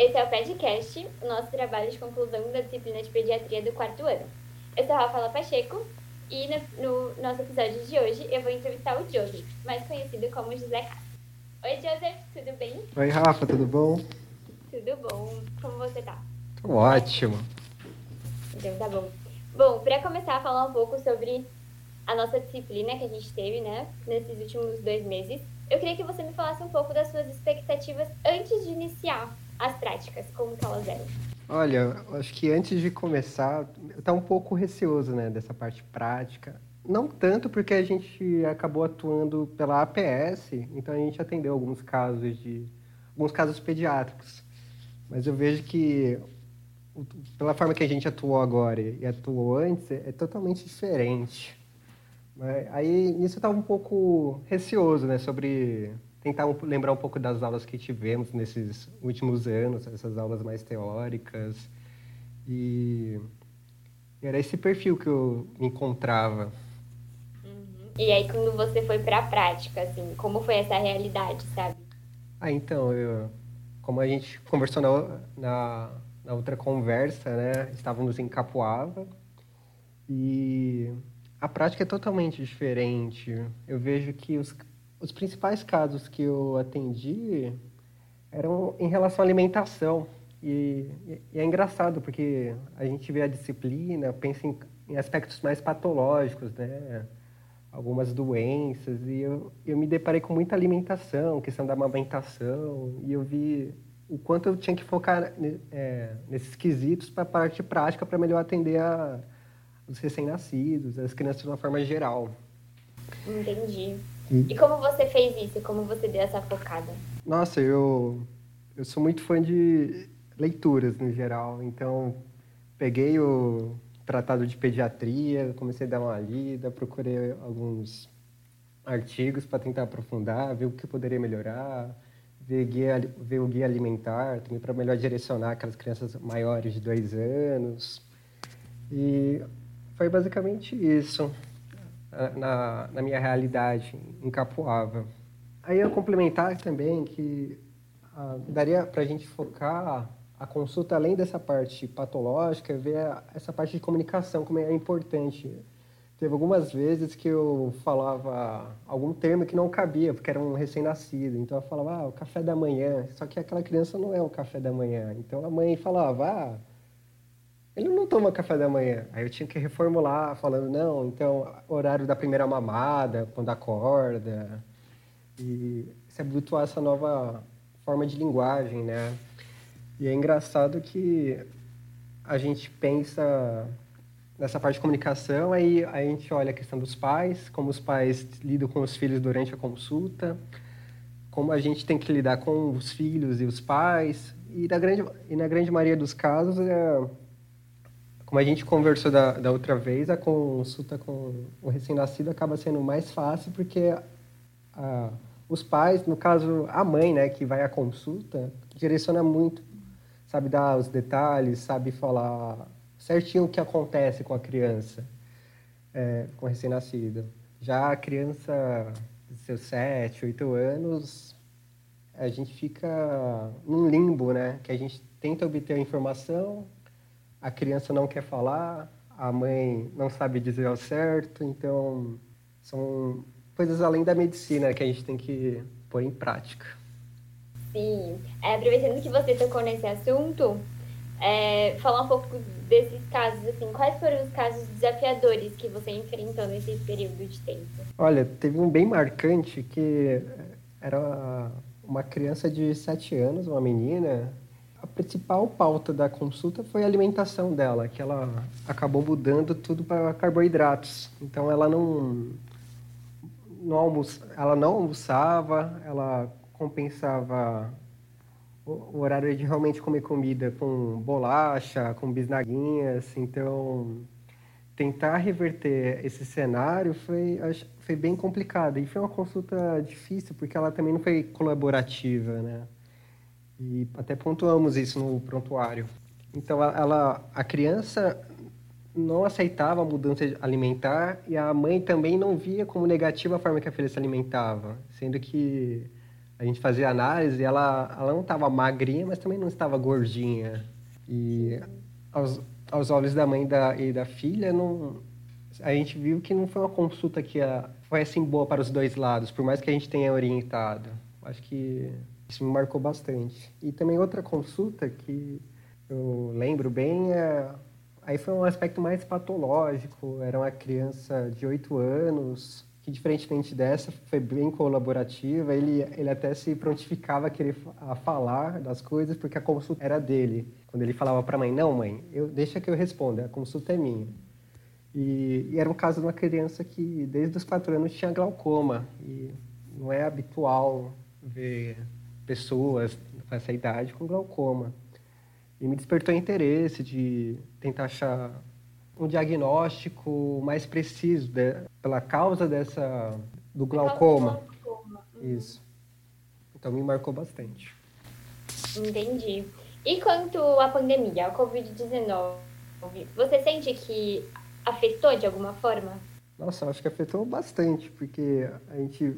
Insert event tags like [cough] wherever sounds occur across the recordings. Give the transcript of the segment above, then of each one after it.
Esse é o podcast, o nosso trabalho de conclusão da disciplina de pediatria do quarto ano. Eu sou a Rafaela Pacheco e no, no nosso episódio de hoje eu vou entrevistar o Joseph, mais conhecido como José Castro. Oi, Joseph, tudo bem? Oi, Rafa, tudo bom? Tudo bom. Como você tá? Tô ótimo. Então tá bom. Bom, para começar a falar um pouco sobre a nossa disciplina que a gente teve, né, nesses últimos dois meses, eu queria que você me falasse um pouco das suas expectativas antes de iniciar as práticas, como que elas eram. Olha, acho que antes de começar, eu tá um pouco receoso, né, dessa parte prática. Não tanto porque a gente acabou atuando pela APS, então a gente atendeu alguns casos de alguns casos pediátricos. Mas eu vejo que pela forma que a gente atuou agora e atuou antes é totalmente diferente. Aí nisso eu estava um pouco receoso, né, sobre tentar lembrar um pouco das aulas que tivemos nesses últimos anos, essas aulas mais teóricas. E era esse perfil que eu me encontrava. Uhum. E aí, quando você foi para a prática, assim, como foi essa realidade, sabe? Ah, então, eu, como a gente conversou na, na, na outra conversa, né, estávamos em Capoava e a prática é totalmente diferente. Eu vejo que os os principais casos que eu atendi eram em relação à alimentação. E, e, é engraçado, porque a gente vê a disciplina, pensa em, em aspectos mais patológicos, né? algumas doenças, e eu, eu me deparei com muita alimentação, questão da amamentação, e eu vi o quanto eu tinha que focar é, nesses quesitos para a parte prática para melhor atender a, os recém-nascidos, as crianças de uma forma geral. Entendi. E como você fez isso? Como você deu essa focada? Nossa, eu, eu sou muito fã de leituras no geral. Então, peguei o tratado de pediatria, comecei a dar uma lida, procurei alguns artigos para tentar aprofundar, ver o que poderia melhorar, ver, guia, ver o guia alimentar, também para melhor direcionar aquelas crianças maiores de dois anos. E foi basicamente isso na, na minha realidade em Capoava. Aí eu complementar também que ah, daria para a gente focar a consulta além dessa parte patológica, ver essa parte de comunicação como é importante. Teve algumas vezes que eu falava algum termo que não cabia, porque era um recém-nascido. Então eu falava, ah, o café da manhã. Só que aquela criança não é o café da manhã. Então a mãe falava, ah, ele não toma café da manhã. Aí eu tinha que reformular, falando, não, então, horário da primeira mamada, quando acorda. E se habituar a essa nova forma de linguagem, né? E é engraçado que a gente pensa nessa parte de comunicação, aí a gente olha a questão dos pais, como os pais lidam com os filhos durante a consulta, como a gente tem que lidar com os filhos e os pais, e na grande, e na grande maioria dos casos é como a gente conversou da, da outra vez, a consulta com o recém-nascido acaba sendo mais fácil porque a, os pais, no caso a mãe, né, que vai à consulta, direciona muito, sabe dar os detalhes, sabe falar certinho o que acontece com a criança, é, com o recém-nascido. Já a criança de seus sete, oito anos, a gente fica num limbo, né, que a gente tenta obter a informação, a criança não quer falar, a mãe não sabe dizer ao certo, então são coisas além da medicina que a gente tem que pôr em prática. Sim, é, aproveitando que você tocou nesse assunto, é, falar um pouco desses casos, assim, quais foram os casos desafiadores que você enfrentou nesse período de tempo? Olha, teve um bem marcante que era uma criança de 7 anos, uma menina, a principal pauta da consulta foi a alimentação dela, que ela acabou mudando tudo para carboidratos. Então ela não, não almoça, ela não almoçava, ela compensava o horário de realmente comer comida com bolacha, com bisnaguinhas. Então tentar reverter esse cenário foi, foi bem complicado. E foi uma consulta difícil, porque ela também não foi colaborativa, né? E até pontuamos isso no prontuário. Então, ela, a criança não aceitava a mudança alimentar e a mãe também não via como negativa a forma que a filha se alimentava, sendo que a gente fazia análise, ela, ela não estava magrinha, mas também não estava gordinha. E aos, aos olhos da mãe da, e da filha, não, a gente viu que não foi uma consulta que a, foi assim boa para os dois lados, por mais que a gente tenha orientado. Acho que isso me marcou bastante. E também outra consulta que eu lembro bem é aí foi um aspecto mais patológico. Era uma criança de oito anos que diferentemente dessa foi bem colaborativa, ele, ele até se prontificava a querer a falar das coisas porque a consulta era dele. Quando ele falava para a mãe, não mãe, eu, deixa que eu responda, a consulta é minha. E, e, era um caso de uma criança que desde os quatro anos tinha glaucoma e não é habitual ver pessoas com essa idade com glaucoma. E me despertou interesse de tentar achar um diagnóstico mais preciso de, pela causa dessa do glaucoma. glaucoma. Uhum. Isso. Então me marcou bastante. Entendi. E quanto à pandemia, a Covid-19, você sente que afetou de alguma forma? Nossa, acho que afetou bastante, porque a gente,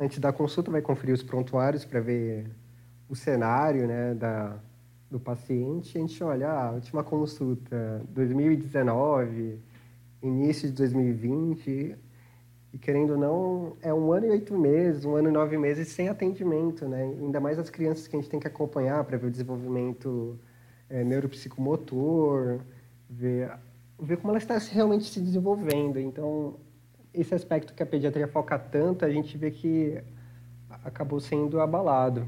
antes da consulta, vai conferir os prontuários para ver o cenário né, da, do paciente, a gente olha, ah, a última consulta, 2019, início de 2020, e querendo ou não, é um ano e oito meses, um ano e nove meses sem atendimento, né? Ainda mais as crianças que a gente tem que acompanhar para ver o desenvolvimento é, neuropsicomotor, ver, ver como ela está realmente se desenvolvendo. Então, esse aspecto que a pediatria foca tanto, a gente vê que acabou sendo abalado.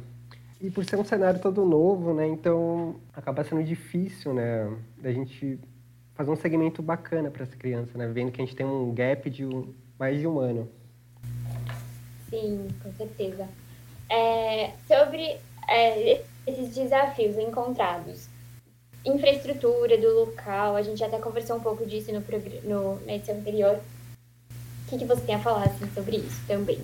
E por ser um cenário todo novo, né? Então acaba sendo difícil, né? Da gente fazer um segmento bacana para essa criança, né? Vendo que a gente tem um gap de um, mais de um ano. Sim, com certeza. É, sobre é, esses desafios encontrados, infraestrutura do local, a gente até conversou um pouco disso no, no, na edição anterior. Que, que você tem a falar assim, sobre isso também?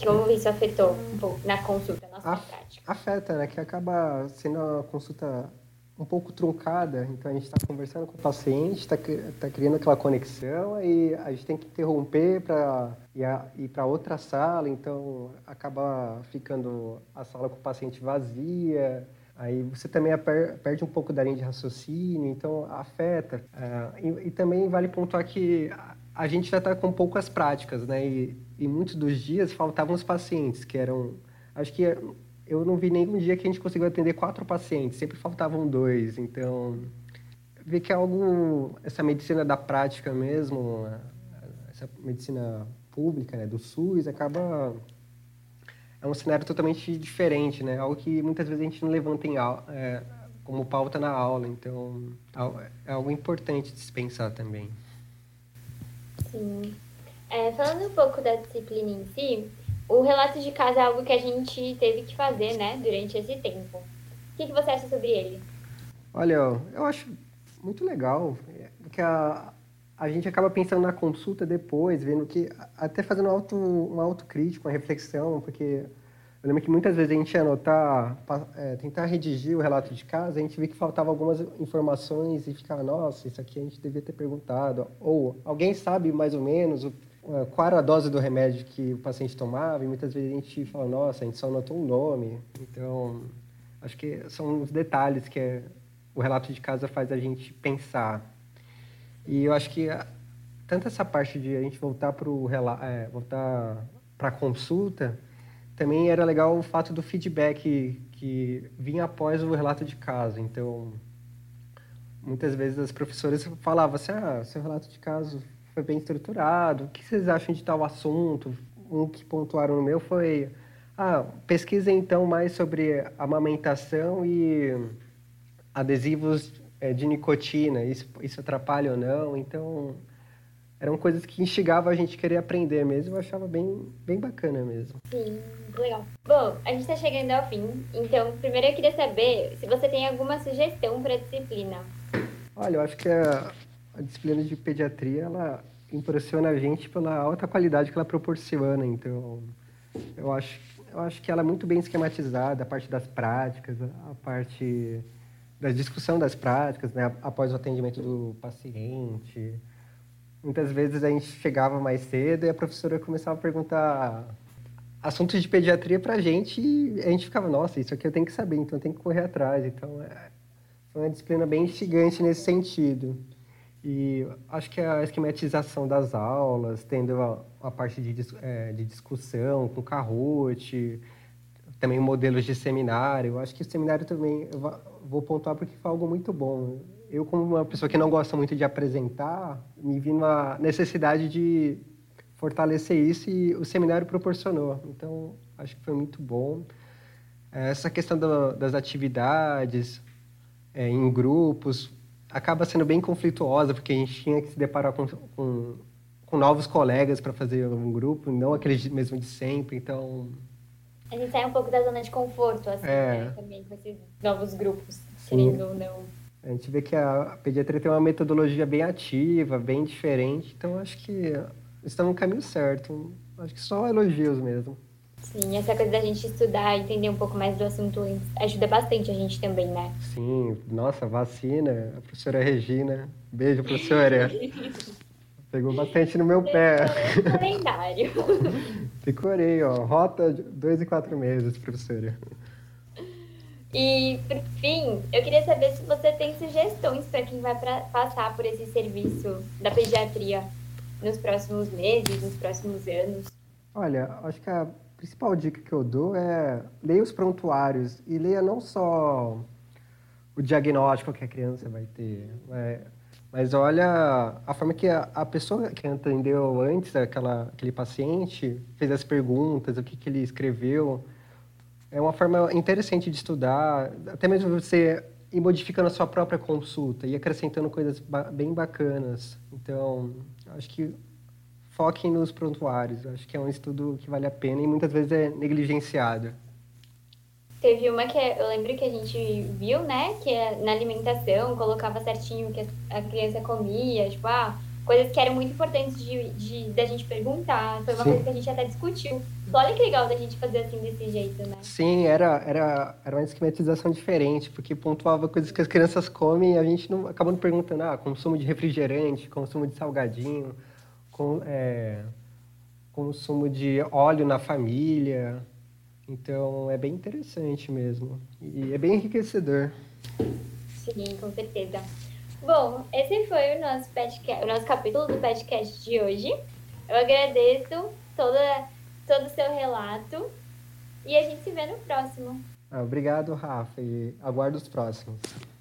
Como isso afetou um pouco na consulta, na nossa prática? Afeta, né? Que acaba sendo uma consulta um pouco truncada. Então, a gente está conversando com o paciente, está tá criando aquela conexão e a gente tem que interromper para ir para outra sala. Então, acaba ficando a sala com o paciente vazia. Aí você também perde um pouco da linha de raciocínio, então afeta. E, e, também vale pontuar que a gente já está com poucas práticas, né? E, e muitos dos dias faltavam os pacientes, que eram. Acho que eu não vi nenhum dia que a gente conseguiu atender quatro pacientes, sempre faltavam dois. Então, ver que é algo. Essa medicina da prática mesmo, essa medicina pública, né, do SUS, acaba. É um cenário totalmente diferente, né? Algo que muitas vezes a gente não levanta em aula, é, como pauta na aula. Então, é algo importante de se pensar também. É, falando um pouco da disciplina em si, o relato de casa é algo que a gente teve que fazer, né, durante esse tempo. O que, que você acha sobre ele? Olha, eu acho muito legal, porque a, a gente acaba pensando na consulta depois, vendo que, até fazendo auto, uma autocrítica, uma reflexão, porque eu lembro que muitas vezes a gente ia anotar, é, tentar redigir o relato de casa, a gente via que faltava algumas informações e ficava, nossa, isso aqui a gente devia ter perguntado. Ou alguém sabe mais ou menos o, qual era a dose do remédio que o paciente tomava, e muitas vezes a gente fala, nossa, a gente só anotou um nome. Então, acho que são os detalhes que é, o relato de casa faz a gente pensar. E eu acho que tanto essa parte de a gente voltar para é, voltar para a consulta, também era legal o fato do feedback que vinha após o relato de caso. Então, muitas vezes as professoras falavam assim, ah, seu relato de caso foi bem estruturado, o que vocês acham de tal assunto? Um que pontuaram no meu foi, ah, pesquisa então mais sobre amamentação e adesivos eh, de nicotina, isso, isso atrapalha ou não? Então, eram coisas que instigavam a gente a querer aprender mesmo. Eu achava bem, bem bacana mesmo. Sim, legal. Bom, a gente está chegando ao fim. Então, primeiro eu queria saber se você tem alguma sugestão para a disciplina. Olha, eu acho que a, a disciplina de pediatria, ela impressiona a gente pela alta qualidade que ela proporciona. Então, eu acho, eu acho que ela é muito bem esquematizada, a parte das práticas, a parte da discussão das práticas, né, após o atendimento do paciente, Muitas vezes a gente chegava mais cedo e a professora começava a perguntar assuntos de pediatria para a gente, a gente ficava, nossa, isso aqui eu tenho que saber, então eu tenho que correr atrás. Então, é, foi uma disciplina bem instigante nesse sentido. E acho que a esquematização das aulas, tendo a, a parte de, é, de discussão com Kahoot, também modelos de seminário. Acho que o seminário também, vou pontuar porque foi algo muito bom. Eu, como uma pessoa que não gosta muito de apresentar, me vi na necessidade de fortalecer isso e o seminário proporcionou. Então, acho que foi muito bom. Essa questão do, das atividades é, em grupos acaba sendo bem conflituosa, porque a gente tinha que se deparar com, com, com novos colegas para fazer um grupo, não aqueles mesmo de sempre. Então, a gente sai um pouco da zona de conforto, assim, é. né? Também com esses novos grupos, Sim. querendo ou não. A gente vê que a pediatria tem uma metodologia bem ativa, bem diferente, então acho que estamos no caminho certo. Acho que só elogios mesmo. Sim, essa coisa da gente estudar entender um pouco mais do assunto ajuda bastante a gente também, né? Sim, nossa, vacina, a professora Regina. Beijo, professora. [laughs] Pegou bastante no meu pé. Calendário. Decorei, ó. Rota dois e quatro meses, professora. E, por fim, eu queria saber se você tem sugestões para quem vai pra, passar por esse serviço da pediatria nos próximos meses, nos próximos anos. Olha, acho que a principal dica que eu dou é leia os prontuários e leia não só o diagnóstico que a criança vai ter, é, mas olha a forma que a, a pessoa que atendeu antes, aquela, aquele paciente, fez as perguntas, o que, que ele escreveu. É uma forma interessante de estudar, até mesmo você ir modificando a sua própria consulta e acrescentando coisas ba bem bacanas. Então, acho que foquem nos prontuários. Acho que é um estudo que vale a pena e muitas vezes é negligenciado. Teve uma que é, eu lembro que a gente viu, né? Que é na alimentação colocava certinho o que a criança comia, tipo, ah, coisas que eram muito importantes de, de da gente perguntar. Foi uma Sim. coisa que a gente até discutiu. Olha que legal da gente fazer assim desse jeito, né? Sim, era, era, era uma esquematização diferente, porque pontuava coisas que as crianças comem e a gente não acabou não perguntando, ah, consumo de refrigerante, consumo de salgadinho, com, é, consumo de óleo na família. Então é bem interessante mesmo. E é bem enriquecedor. Sim, com certeza. Bom, esse foi o nosso, podcast, o nosso capítulo do podcast de hoje. Eu agradeço toda, todo o seu relato e a gente se vê no próximo. Ah, obrigado, Rafa, e aguardo os próximos.